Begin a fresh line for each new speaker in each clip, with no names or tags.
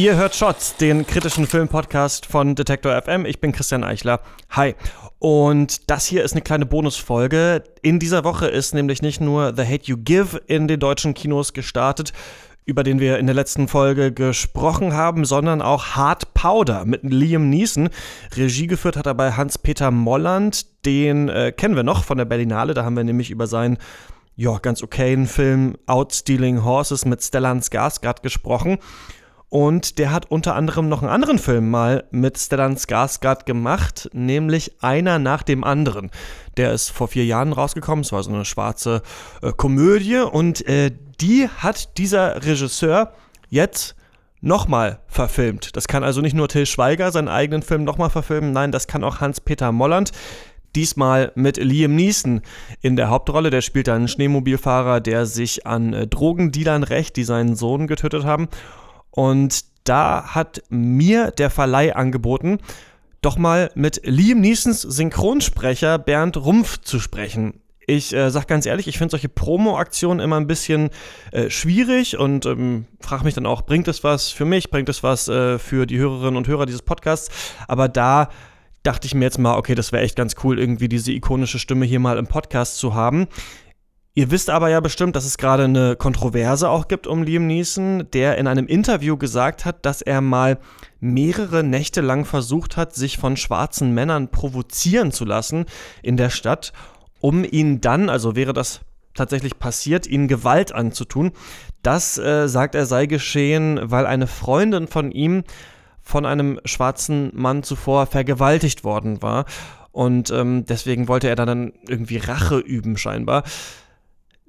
Ihr hört Shots, den kritischen Filmpodcast von Detektor FM. Ich bin Christian Eichler. Hi. Und das hier ist eine kleine Bonusfolge. In dieser Woche ist nämlich nicht nur The Hate You Give in den deutschen Kinos gestartet, über den wir in der letzten Folge gesprochen haben, sondern auch Hard Powder mit Liam Neeson. Regie geführt hat dabei Hans-Peter Molland. Den äh, kennen wir noch von der Berlinale. Da haben wir nämlich über seinen ja, ganz okayen Film Outstealing Horses mit Stellan Skarsgård gesprochen. Und der hat unter anderem noch einen anderen Film mal mit Stellan Skarsgård gemacht, nämlich Einer nach dem anderen. Der ist vor vier Jahren rausgekommen, es war so eine schwarze äh, Komödie und äh, die hat dieser Regisseur jetzt nochmal verfilmt. Das kann also nicht nur Till Schweiger seinen eigenen Film nochmal verfilmen, nein, das kann auch Hans-Peter Molland. Diesmal mit Liam Neeson in der Hauptrolle. Der spielt einen Schneemobilfahrer, der sich an äh, Drogendealern rächt, die seinen Sohn getötet haben. Und da hat mir der Verleih angeboten, doch mal mit Liam Neesons Synchronsprecher Bernd Rumpf zu sprechen. Ich äh, sag ganz ehrlich, ich finde solche Promo-Aktionen immer ein bisschen äh, schwierig und ähm, frage mich dann auch, bringt es was für mich, bringt es was äh, für die Hörerinnen und Hörer dieses Podcasts? Aber da dachte ich mir jetzt mal, okay, das wäre echt ganz cool, irgendwie diese ikonische Stimme hier mal im Podcast zu haben. Ihr wisst aber ja bestimmt, dass es gerade eine Kontroverse auch gibt um Liam Neeson, der in einem Interview gesagt hat, dass er mal mehrere Nächte lang versucht hat, sich von schwarzen Männern provozieren zu lassen in der Stadt, um ihn dann, also wäre das tatsächlich passiert, ihnen Gewalt anzutun. Das, äh, sagt er, sei geschehen, weil eine Freundin von ihm von einem schwarzen Mann zuvor vergewaltigt worden war. Und ähm, deswegen wollte er dann irgendwie Rache üben, scheinbar.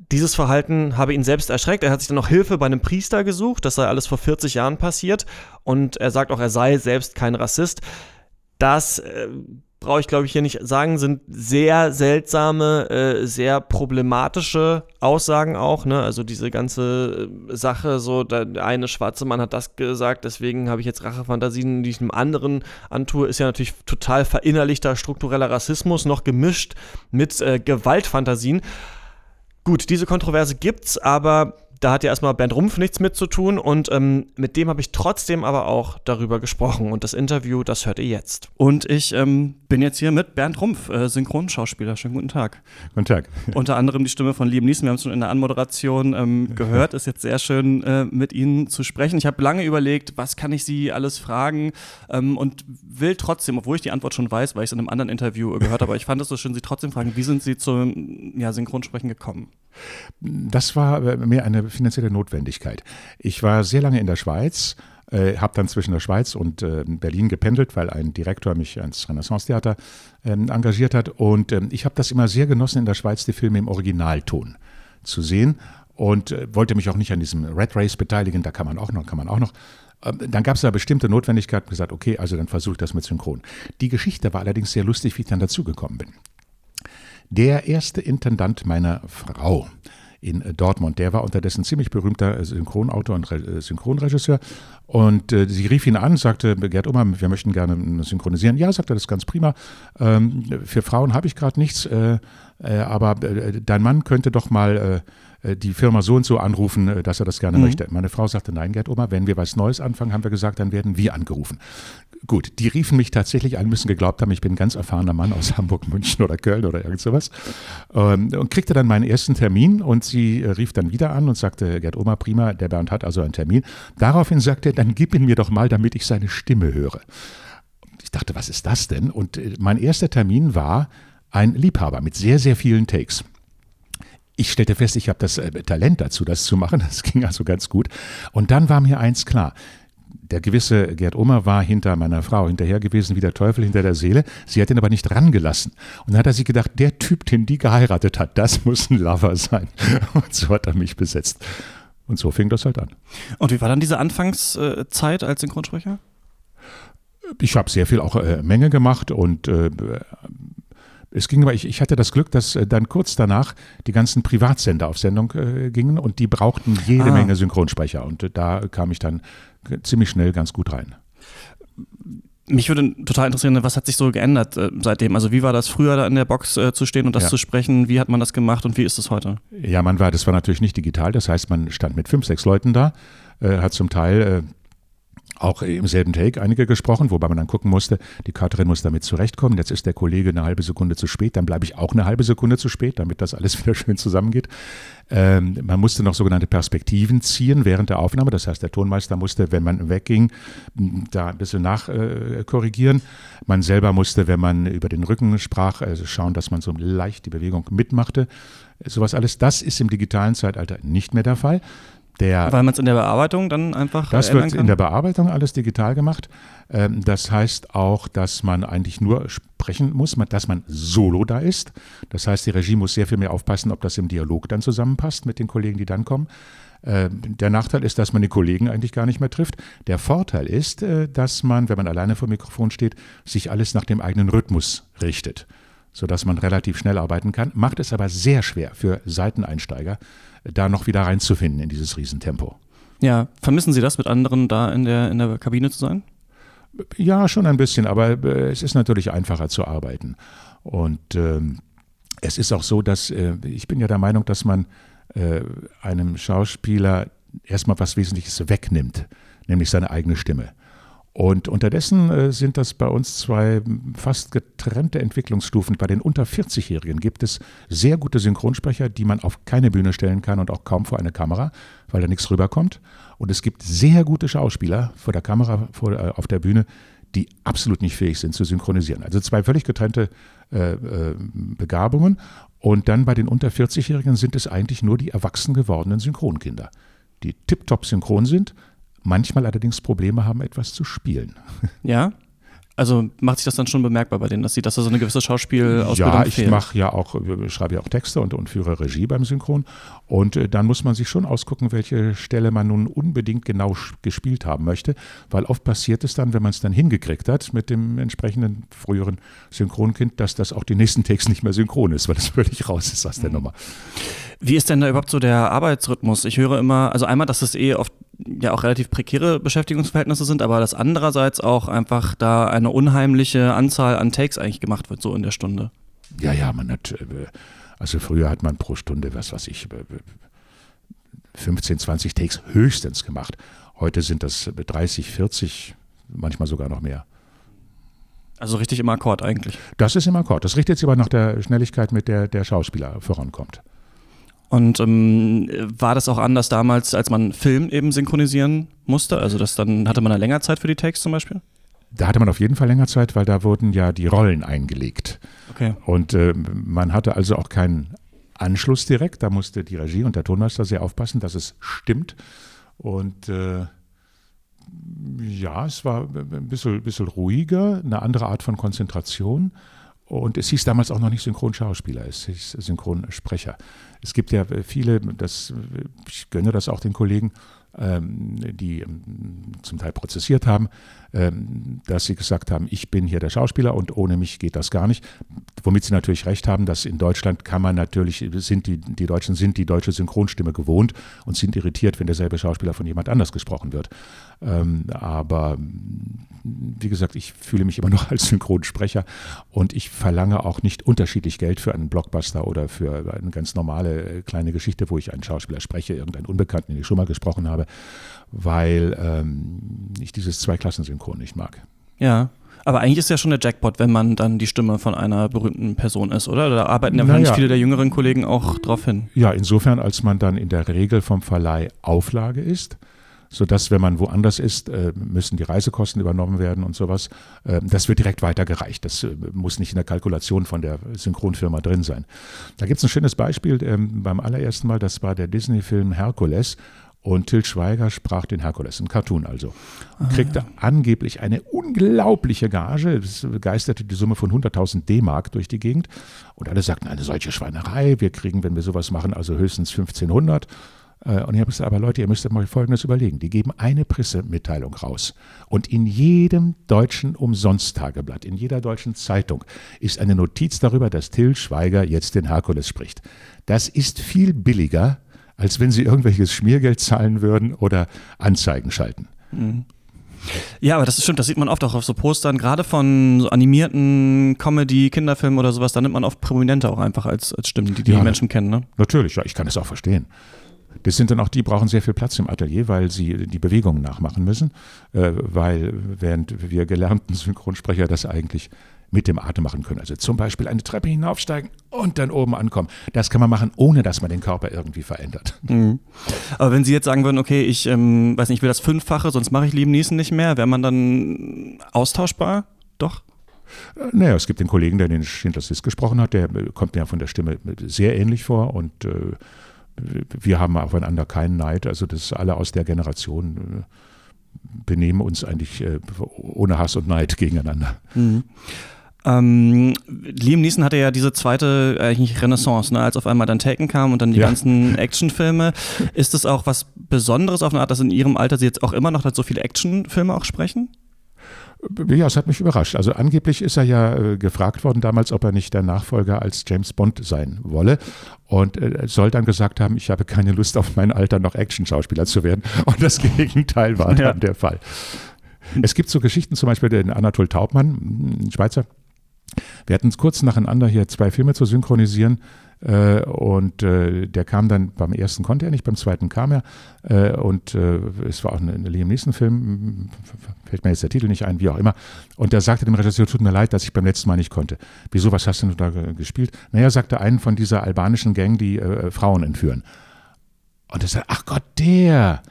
Dieses Verhalten habe ihn selbst erschreckt. Er hat sich dann noch Hilfe bei einem Priester gesucht. Das sei alles vor 40 Jahren passiert. Und er sagt auch, er sei selbst kein Rassist. Das äh, brauche ich, glaube ich, hier nicht sagen, sind sehr seltsame, äh, sehr problematische Aussagen auch. Ne? Also diese ganze äh, Sache, so der eine schwarze Mann hat das gesagt, deswegen habe ich jetzt Rachefantasien, die ich einem anderen antue, ist ja natürlich total verinnerlichter struktureller Rassismus, noch gemischt mit äh, Gewaltfantasien. Gut, diese Kontroverse gibt's, aber da hat ja erstmal Bernd Rumpf nichts mit zu tun und ähm, mit dem habe ich trotzdem aber auch darüber gesprochen. Und das Interview, das hört ihr jetzt. Und ich ähm, bin jetzt hier mit Bernd Rumpf, äh, Synchronschauspieler. Schönen guten Tag.
Guten Tag.
Unter anderem die Stimme von Liam Neeson. Wir haben es schon in der Anmoderation ähm, gehört. Ist jetzt sehr schön, äh, mit Ihnen zu sprechen. Ich habe lange überlegt, was kann ich Sie alles fragen ähm, und will trotzdem, obwohl ich die Antwort schon weiß, weil ich es in einem anderen Interview gehört habe, aber ich fand es so schön, Sie trotzdem fragen, wie sind Sie zum ja, Synchronsprechen gekommen?
Das war äh, mehr eine finanzielle Notwendigkeit. Ich war sehr lange in der Schweiz, äh, habe dann zwischen der Schweiz und äh, Berlin gependelt, weil ein Direktor mich ans Renaissance-Theater äh, engagiert hat. Und ähm, ich habe das immer sehr genossen, in der Schweiz die Filme im Originalton zu sehen und äh, wollte mich auch nicht an diesem Red Race beteiligen. Da kann man auch noch, kann man auch noch. Ähm, dann gab es eine bestimmte Notwendigkeit und gesagt, okay, also dann versuche ich das mit Synchron. Die Geschichte war allerdings sehr lustig, wie ich dann dazugekommen bin. Der erste Intendant meiner Frau in äh, Dortmund. Der war unterdessen ziemlich berühmter äh, Synchronautor und äh, Synchronregisseur. Und äh, sie rief ihn an, sagte, Gerd Oma, wir möchten gerne synchronisieren. Ja, sagte er, das ist ganz prima. Ähm, für Frauen habe ich gerade nichts, äh, äh, aber dein Mann könnte doch mal die Firma so und so anrufen, dass er das gerne mhm. möchte. Meine Frau sagte, nein, Gerd Oma, wenn wir was Neues anfangen, haben wir gesagt, dann werden wir angerufen gut, die riefen mich tatsächlich an, müssen geglaubt haben, ich bin ein ganz erfahrener Mann aus Hamburg, München oder Köln oder irgend sowas. Ähm, und kriegte dann meinen ersten Termin und sie äh, rief dann wieder an und sagte, Gerd Oma, prima, der Bernd hat also einen Termin. Daraufhin sagte er, dann gib ihn mir doch mal, damit ich seine Stimme höre. Ich dachte, was ist das denn? Und äh, mein erster Termin war ein Liebhaber mit sehr, sehr vielen Takes. Ich stellte fest, ich habe das äh, Talent dazu, das zu machen. Das ging also ganz gut. Und dann war mir eins klar der gewisse Gerd Omer war hinter meiner Frau hinterher gewesen, wie der Teufel hinter der Seele. Sie hat ihn aber nicht rangelassen. Und dann hat er sich gedacht, der Typ, den die geheiratet hat, das muss ein Lover sein. Und so hat er mich besetzt. Und so fing das halt an.
Und wie war dann diese Anfangszeit als Synchronsprecher?
Ich habe sehr viel auch äh, Menge gemacht und äh, es ging aber, ich, ich hatte das Glück, dass äh, dann kurz danach die ganzen Privatsender auf Sendung äh, gingen und die brauchten jede ah. Menge Synchronsprecher. Und äh, da kam ich dann ziemlich schnell ganz gut rein.
Mich würde total interessieren, was hat sich so geändert äh, seitdem? Also wie war das früher da in der Box äh, zu stehen und das ja. zu sprechen? Wie hat man das gemacht und wie ist es heute?
Ja, man war, das war natürlich nicht digital. Das heißt, man stand mit fünf, sechs Leuten da, äh, hat zum Teil auch im selben Take einige gesprochen, wobei man dann gucken musste, die Cuterin muss damit zurechtkommen. Jetzt ist der Kollege eine halbe Sekunde zu spät, dann bleibe ich auch eine halbe Sekunde zu spät, damit das alles wieder schön zusammengeht. Ähm, man musste noch sogenannte Perspektiven ziehen während der Aufnahme. Das heißt, der Tonmeister musste, wenn man wegging, da ein bisschen nachkorrigieren. Äh, man selber musste, wenn man über den Rücken sprach, also schauen, dass man so leicht die Bewegung mitmachte. Sowas alles, das ist im digitalen Zeitalter nicht mehr der Fall.
Der, Weil man es in der Bearbeitung dann einfach.
Das wird kann? in der Bearbeitung alles digital gemacht. Ähm, das heißt auch, dass man eigentlich nur sprechen muss, dass man solo da ist. Das heißt, die Regie muss sehr viel mehr aufpassen, ob das im Dialog dann zusammenpasst mit den Kollegen, die dann kommen. Ähm, der Nachteil ist, dass man die Kollegen eigentlich gar nicht mehr trifft. Der Vorteil ist, äh, dass man, wenn man alleine vor dem Mikrofon steht, sich alles nach dem eigenen Rhythmus richtet, sodass man relativ schnell arbeiten kann. Macht es aber sehr schwer für Seiteneinsteiger, da noch wieder reinzufinden in dieses Riesentempo.
Ja, vermissen Sie das, mit anderen da in der, in der Kabine zu sein?
Ja, schon ein bisschen, aber äh, es ist natürlich einfacher zu arbeiten. Und ähm, es ist auch so, dass äh, ich bin ja der Meinung, dass man äh, einem Schauspieler erstmal was Wesentliches wegnimmt, nämlich seine eigene Stimme. Und unterdessen äh, sind das bei uns zwei fast getrennte Entwicklungsstufen. Bei den unter 40-Jährigen gibt es sehr gute Synchronsprecher, die man auf keine Bühne stellen kann und auch kaum vor eine Kamera, weil da nichts rüberkommt. Und es gibt sehr gute Schauspieler vor der Kamera, vor, äh, auf der Bühne, die absolut nicht fähig sind zu synchronisieren. Also zwei völlig getrennte äh, äh, Begabungen. Und dann bei den unter 40-Jährigen sind es eigentlich nur die erwachsen gewordenen Synchronkinder, die tiptop synchron sind, manchmal allerdings Probleme haben, etwas zu spielen.
Ja? Also macht sich das dann schon bemerkbar bei denen, dass sie, dass da so eine gewisse Schauspielausbildung
Ja, ich mache ja auch, schreibe ja auch Texte und, und führe Regie beim Synchron. Und äh, dann muss man sich schon ausgucken, welche Stelle man nun unbedingt genau gespielt haben möchte, weil oft passiert es dann, wenn man es dann hingekriegt hat mit dem entsprechenden früheren Synchronkind, dass das auch die nächsten Takes nicht mehr synchron ist, weil es völlig raus ist aus der mhm. Nummer.
Wie ist denn da überhaupt so der Arbeitsrhythmus? Ich höre immer, also einmal, dass es eh oft ja auch relativ prekäre Beschäftigungsverhältnisse sind, aber dass andererseits auch einfach da eine unheimliche Anzahl an Takes eigentlich gemacht wird, so in der Stunde.
Ja, ja, man hat, äh, also früher hat man pro Stunde, was weiß ich, 15, 20 Takes höchstens gemacht. Heute sind das 30, 40, manchmal sogar noch mehr.
Also richtig im Akkord eigentlich.
Das ist im Akkord. Das richtet sich aber nach der Schnelligkeit, mit der der Schauspieler vorankommt.
Und ähm, war das auch anders damals, als man Film eben synchronisieren musste? Also das dann hatte man da länger Zeit für die Takes zum Beispiel?
Da hatte man auf jeden Fall länger Zeit, weil da wurden ja die Rollen eingelegt.
Okay.
Und äh, man hatte also auch keinen Anschluss direkt. Da musste die Regie und der Tonmeister sehr aufpassen, dass es stimmt. Und äh, ja, es war ein bisschen, bisschen ruhiger, eine andere Art von Konzentration. Und es hieß damals auch noch nicht Synchronschauspieler, es hieß Synchronsprecher. Es gibt ja viele, das, ich gönne das auch den Kollegen, die ähm, zum Teil prozessiert haben, ähm, dass sie gesagt haben, ich bin hier der Schauspieler und ohne mich geht das gar nicht. Womit sie natürlich recht haben, dass in Deutschland kann man natürlich, sind die, die Deutschen sind die deutsche Synchronstimme gewohnt und sind irritiert, wenn derselbe Schauspieler von jemand anders gesprochen wird. aber wie gesagt, ich fühle mich immer noch als Synchronsprecher und ich verlange auch nicht unterschiedlich Geld für einen Blockbuster oder für eine ganz normale äh, kleine Geschichte, wo ich einen Schauspieler spreche, irgendeinen Unbekannten, den ich schon mal gesprochen habe, weil ähm, ich dieses Zweiklassensynchron nicht mag.
Ja. Aber eigentlich ist ja schon der Jackpot, wenn man dann die Stimme von einer berühmten Person ist, oder? Da arbeiten ja wahrscheinlich naja. viele der jüngeren Kollegen auch drauf hin.
Ja, insofern, als man dann in der Regel vom Verleih Auflage ist sodass, wenn man woanders ist, äh, müssen die Reisekosten übernommen werden und sowas. Ähm, das wird direkt weitergereicht. Das äh, muss nicht in der Kalkulation von der Synchronfirma drin sein. Da gibt es ein schönes Beispiel ähm, beim allerersten Mal, das war der Disney-Film Herkules. Und Til Schweiger sprach den Herkules, ein Cartoon also. Und ah, kriegte ja. angeblich eine unglaubliche Gage. Es begeisterte die Summe von 100.000 D-Mark durch die Gegend. Und alle sagten, eine solche Schweinerei. Wir kriegen, wenn wir sowas machen, also höchstens 1500. Äh, und ich habe gesagt, aber Leute, ihr müsst mal Folgendes überlegen. Die geben eine Pressemitteilung raus. Und in jedem deutschen Umsonsttageblatt, in jeder deutschen Zeitung ist eine Notiz darüber, dass Till Schweiger jetzt den Herkules spricht. Das ist viel billiger, als wenn sie irgendwelches Schmiergeld zahlen würden oder Anzeigen schalten. Mhm.
Ja, aber das stimmt, das sieht man oft auch auf so Postern, gerade von so animierten Comedy, Kinderfilmen oder sowas, da nimmt man oft Prominente auch einfach als, als Stimmen, die die ja, Menschen kennen. Ne?
Natürlich, ja, ich kann es auch verstehen. Das sind dann auch die, brauchen sehr viel Platz im Atelier, weil sie die Bewegungen nachmachen müssen, äh, weil während wir gelernten Synchronsprecher das eigentlich mit dem Atem machen können. Also zum Beispiel eine Treppe hinaufsteigen und dann oben ankommen. Das kann man machen, ohne dass man den Körper irgendwie verändert. Mhm.
Aber wenn Sie jetzt sagen würden, okay, ich ähm, weiß nicht, ich will das Fünffache, sonst mache ich Lieben Niesen nicht mehr, wäre man dann austauschbar? Doch?
Äh, naja, es gibt den Kollegen, der den Schindlers List gesprochen hat, der kommt mir von der Stimme sehr ähnlich vor und äh, wir haben aufeinander keinen Neid. Also das alle aus der Generation äh, benehmen uns eigentlich äh, ohne Hass und Neid gegeneinander. Mhm.
Ähm, Liam Neeson hatte ja diese zweite eigentlich Renaissance, ne, als auf einmal dann Taken kam und dann die ja. ganzen Actionfilme. Ist das auch was Besonderes auf eine Art, dass in Ihrem Alter Sie jetzt auch immer noch so viele Actionfilme auch sprechen?
Ja, es hat mich überrascht. Also angeblich ist er ja äh, gefragt worden damals, ob er nicht der Nachfolger als James Bond sein wolle. Und äh, soll dann gesagt haben, ich habe keine Lust auf mein Alter noch Action-Schauspieler zu werden. Und das Gegenteil war dann ja. der Fall. Es gibt so Geschichten, zum Beispiel den Anatol Taubmann, ein Schweizer, wir hatten kurz nacheinander hier zwei Filme zu synchronisieren. Äh, und äh, der kam dann, beim ersten konnte er nicht, beim zweiten kam er. Äh, und äh, es war auch ein, ein Liam Neeson-Film, fällt mir jetzt der Titel nicht ein, wie auch immer. Und er sagte dem Regisseur, tut mir leid, dass ich beim letzten Mal nicht konnte. Wieso, was hast du denn da gespielt? Naja, sagte einen von dieser albanischen Gang, die äh, Frauen entführen. Und er sagte, ach Gott, der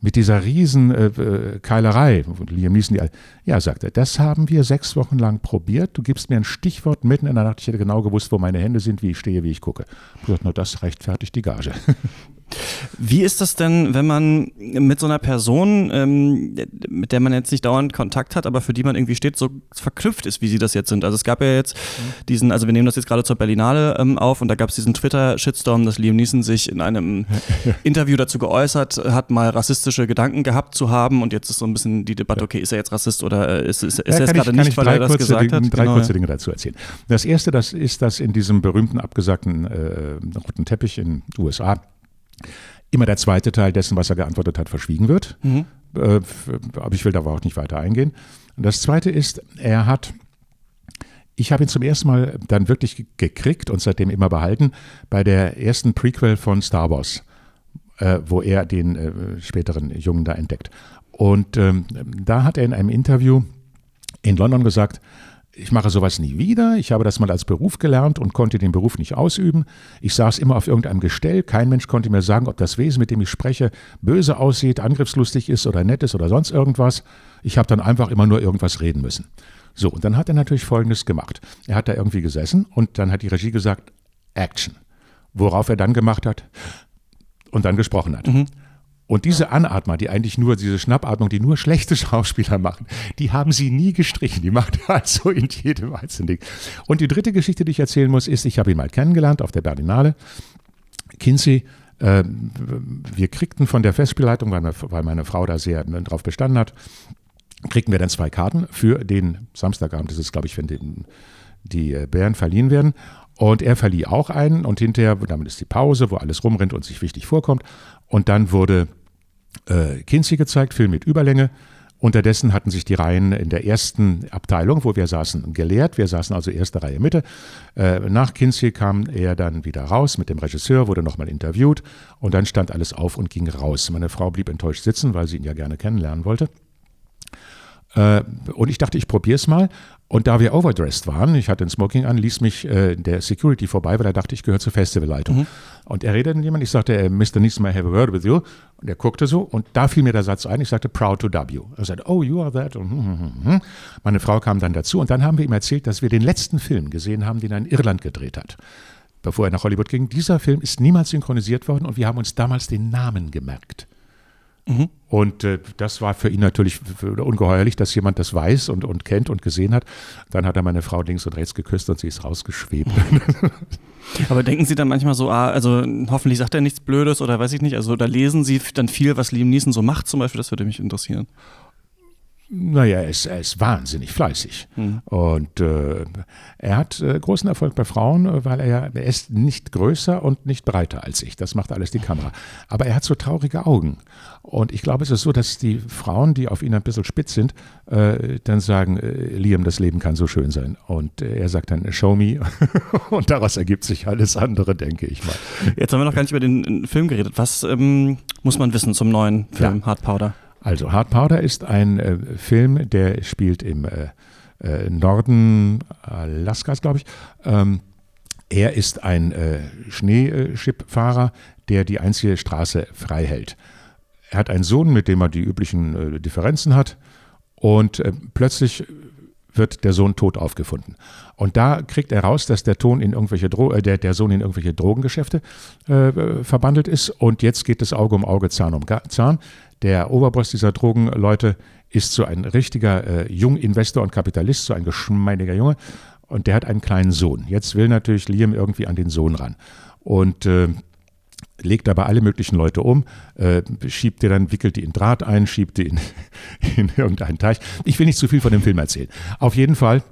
mit dieser riesen äh, äh Keilerei. Liam Neeson, die, ja, sagt er, das haben wir sechs Wochen lang probiert. Du gibst mir ein Stichwort mitten in der Nacht. Ich hätte genau gewusst, wo meine Hände sind, wie ich stehe, wie ich gucke. Ich gesagt, nur das rechtfertigt die Gage.
Wie ist das denn, wenn man mit so einer Person, ähm, mit der man jetzt nicht dauernd Kontakt hat, aber für die man irgendwie steht, so verknüpft ist, wie sie das jetzt sind? Also es gab ja jetzt mhm. diesen, also wir nehmen das jetzt gerade zur Berlinale ähm, auf und da gab es diesen Twitter-Shitstorm, dass Liam Neeson sich in einem Interview dazu geäußert hat, mal rassistische Gedanken gehabt zu haben und jetzt ist so ein bisschen die Debatte, okay, ist er jetzt Rassist oder ist, ist, ist ja, er es gerade nicht, weil er das gesagt
Dinge,
hat?
Drei genau. kurze Dinge dazu erzählen. Das erste, das ist, dass in diesem berühmten abgesagten äh, roten Teppich in den USA immer der zweite Teil dessen, was er geantwortet hat, verschwiegen wird. Mhm. Äh, aber ich will da auch nicht weiter eingehen. Und das zweite ist, er hat ich habe ihn zum ersten Mal dann wirklich gekriegt und seitdem immer behalten bei der ersten Prequel von Star Wars, äh, wo er den äh, späteren Jungen da entdeckt. Und ähm, da hat er in einem Interview in London gesagt, ich mache sowas nie wieder. Ich habe das mal als Beruf gelernt und konnte den Beruf nicht ausüben. Ich saß immer auf irgendeinem Gestell. Kein Mensch konnte mir sagen, ob das Wesen, mit dem ich spreche, böse aussieht, angriffslustig ist oder nett ist oder sonst irgendwas. Ich habe dann einfach immer nur irgendwas reden müssen. So, und dann hat er natürlich Folgendes gemacht. Er hat da irgendwie gesessen und dann hat die Regie gesagt, Action. Worauf er dann gemacht hat und dann gesprochen hat. Mhm. Und diese Anatmer, die eigentlich nur, diese Schnappatmung, die nur schlechte Schauspieler machen, die haben sie nie gestrichen. Die macht er also in jedem einzelnen Ding. Und die dritte Geschichte, die ich erzählen muss, ist, ich habe ihn mal kennengelernt auf der Berlinale. Kinsey, äh, wir kriegten von der Festspielleitung, weil, weil meine Frau da sehr ne, drauf bestanden hat, kriegten wir dann zwei Karten für den Samstagabend. Das ist, glaube ich, wenn die, die äh, Bären verliehen werden. Und er verlieh auch einen und hinterher, damit ist die Pause, wo alles rumrennt und sich wichtig vorkommt. Und dann wurde äh, Kinsey gezeigt, Film mit Überlänge. Unterdessen hatten sich die Reihen in der ersten Abteilung, wo wir saßen, geleert. Wir saßen also erste Reihe Mitte. Äh, nach Kinsey kam er dann wieder raus mit dem Regisseur, wurde nochmal interviewt und dann stand alles auf und ging raus. Meine Frau blieb enttäuscht sitzen, weil sie ihn ja gerne kennenlernen wollte. Äh, und ich dachte, ich probiere es mal. Und da wir overdressed waren, ich hatte ein Smoking an, ließ mich äh, der Security vorbei, weil er dachte, ich gehöre zur Festivalleitung. Mhm. Und er redete mit jemand, ich sagte, äh, Mr. I have a word with you. Und er guckte so und da fiel mir der Satz ein, ich sagte, proud to you. Er sagte, oh, you are that. Und, hm, hm, hm, Meine Frau kam dann dazu und dann haben wir ihm erzählt, dass wir den letzten Film gesehen haben, den er in Irland gedreht hat bevor er nach Hollywood ging. Dieser Film ist niemals synchronisiert worden und wir haben uns damals den Namen gemerkt. Mhm. Und äh, das war für ihn natürlich ungeheuerlich, dass jemand das weiß und, und kennt und gesehen hat. Dann hat er meine Frau links und rechts geküsst und sie ist rausgeschwebt.
Aber denken Sie dann manchmal so, ah, also hoffentlich sagt er nichts Blödes oder weiß ich nicht, also da lesen Sie dann viel, was Liam Neeson so macht zum Beispiel, das würde mich interessieren.
Naja, er ist, er ist wahnsinnig fleißig. Mhm. Und äh, er hat äh, großen Erfolg bei Frauen, weil er er ist nicht größer und nicht breiter als ich. Das macht alles die Kamera. Aber er hat so traurige Augen. Und ich glaube, es ist so, dass die Frauen, die auf ihn ein bisschen spitz sind, äh, dann sagen, äh, Liam, das Leben kann so schön sein. Und äh, er sagt dann, show me. und daraus ergibt sich alles andere, denke ich mal.
Jetzt haben wir noch gar nicht über den Film geredet. Was ähm, muss man wissen zum neuen Film ja. Hard Powder?
Also Hard Powder ist ein äh, Film, der spielt im äh, äh, Norden Alaskas, glaube ich. Ähm, er ist ein äh, Schneeschiffahrer, der die einzige Straße frei hält. Er hat einen Sohn, mit dem er die üblichen äh, Differenzen hat. Und äh, plötzlich wird der Sohn tot aufgefunden. Und da kriegt er raus, dass der, Ton in irgendwelche Dro äh, der, der Sohn in irgendwelche Drogengeschäfte äh, verbandelt ist. Und jetzt geht es Auge um Auge, Zahn um Zahn. Der Oberboss dieser Drogenleute ist so ein richtiger äh, Junginvestor und Kapitalist, so ein geschmeidiger Junge. Und der hat einen kleinen Sohn. Jetzt will natürlich Liam irgendwie an den Sohn ran. Und äh, legt aber alle möglichen Leute um, äh, schiebt die dann, wickelt die in Draht ein, schiebt die in, in irgendeinen Teich. Ich will nicht zu viel von dem Film erzählen. Auf jeden Fall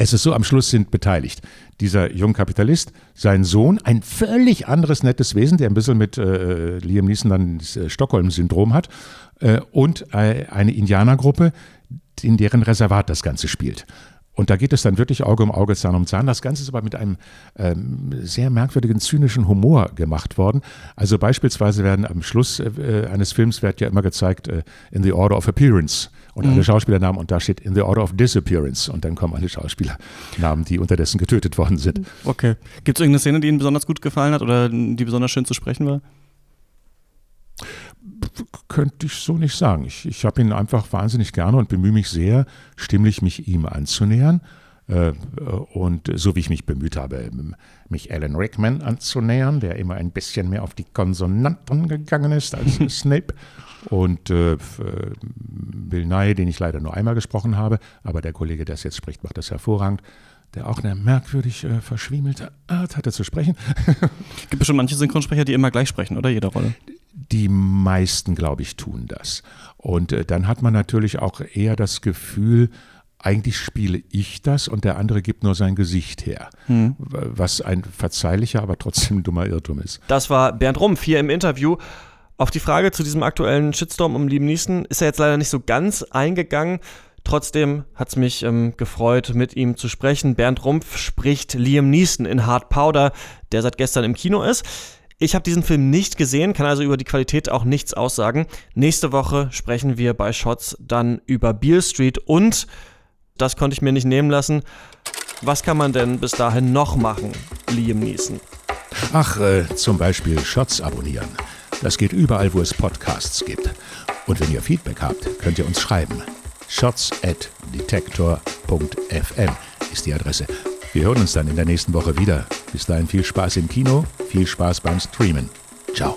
es ist so, am Schluss sind beteiligt dieser junge Kapitalist, sein Sohn, ein völlig anderes nettes Wesen, der ein bisschen mit äh, Liam Neeson dann das äh, Stockholm-Syndrom hat, äh, und äh, eine Indianergruppe, in deren Reservat das Ganze spielt. Und da geht es dann wirklich Auge um Auge, Zahn um Zahn. Das Ganze ist aber mit einem ähm, sehr merkwürdigen, zynischen Humor gemacht worden. Also beispielsweise werden am Schluss äh, eines Films wird ja immer gezeigt, äh, in the order of appearance und mhm. alle Schauspielernamen und da steht in the order of disappearance und dann kommen alle Schauspielernamen, die unterdessen getötet worden sind.
Okay. Gibt es irgendeine Szene, die Ihnen besonders gut gefallen hat oder die besonders schön zu sprechen war?
Könnte ich so nicht sagen. Ich, ich habe ihn einfach wahnsinnig gerne und bemühe mich sehr, stimmlich mich ihm anzunähern. Äh, und so wie ich mich bemüht habe, mich Alan Rickman anzunähern, der immer ein bisschen mehr auf die Konsonanten gegangen ist als Snape. Und äh, Bill Nye, den ich leider nur einmal gesprochen habe, aber der Kollege, der es jetzt spricht, macht das hervorragend der auch eine merkwürdig äh, verschwiemelte Art hatte zu sprechen.
Gibt es schon manche Synchronsprecher, die immer gleich sprechen, oder jede Rolle?
Die meisten, glaube ich, tun das. Und äh, dann hat man natürlich auch eher das Gefühl, eigentlich spiele ich das und der andere gibt nur sein Gesicht her. Hm. Was ein verzeihlicher, aber trotzdem dummer Irrtum ist.
Das war Bernd Rumpf hier im Interview. Auf die Frage zu diesem aktuellen Shitstorm um Liam Neeson ist er jetzt leider nicht so ganz eingegangen. Trotzdem hat es mich ähm, gefreut, mit ihm zu sprechen. Bernd Rumpf spricht Liam Neeson in Hard Powder, der seit gestern im Kino ist. Ich habe diesen Film nicht gesehen, kann also über die Qualität auch nichts aussagen. Nächste Woche sprechen wir bei Shots dann über Beale Street und, das konnte ich mir nicht nehmen lassen, was kann man denn bis dahin noch machen, Liam Neeson?
Ach, äh, zum Beispiel Shots abonnieren. Das geht überall, wo es Podcasts gibt. Und wenn ihr Feedback habt, könnt ihr uns schreiben. shots at detektor.fm ist die Adresse. Wir hören uns dann in der nächsten Woche wieder. Bis dahin viel Spaß im Kino, viel Spaß beim Streamen. Ciao.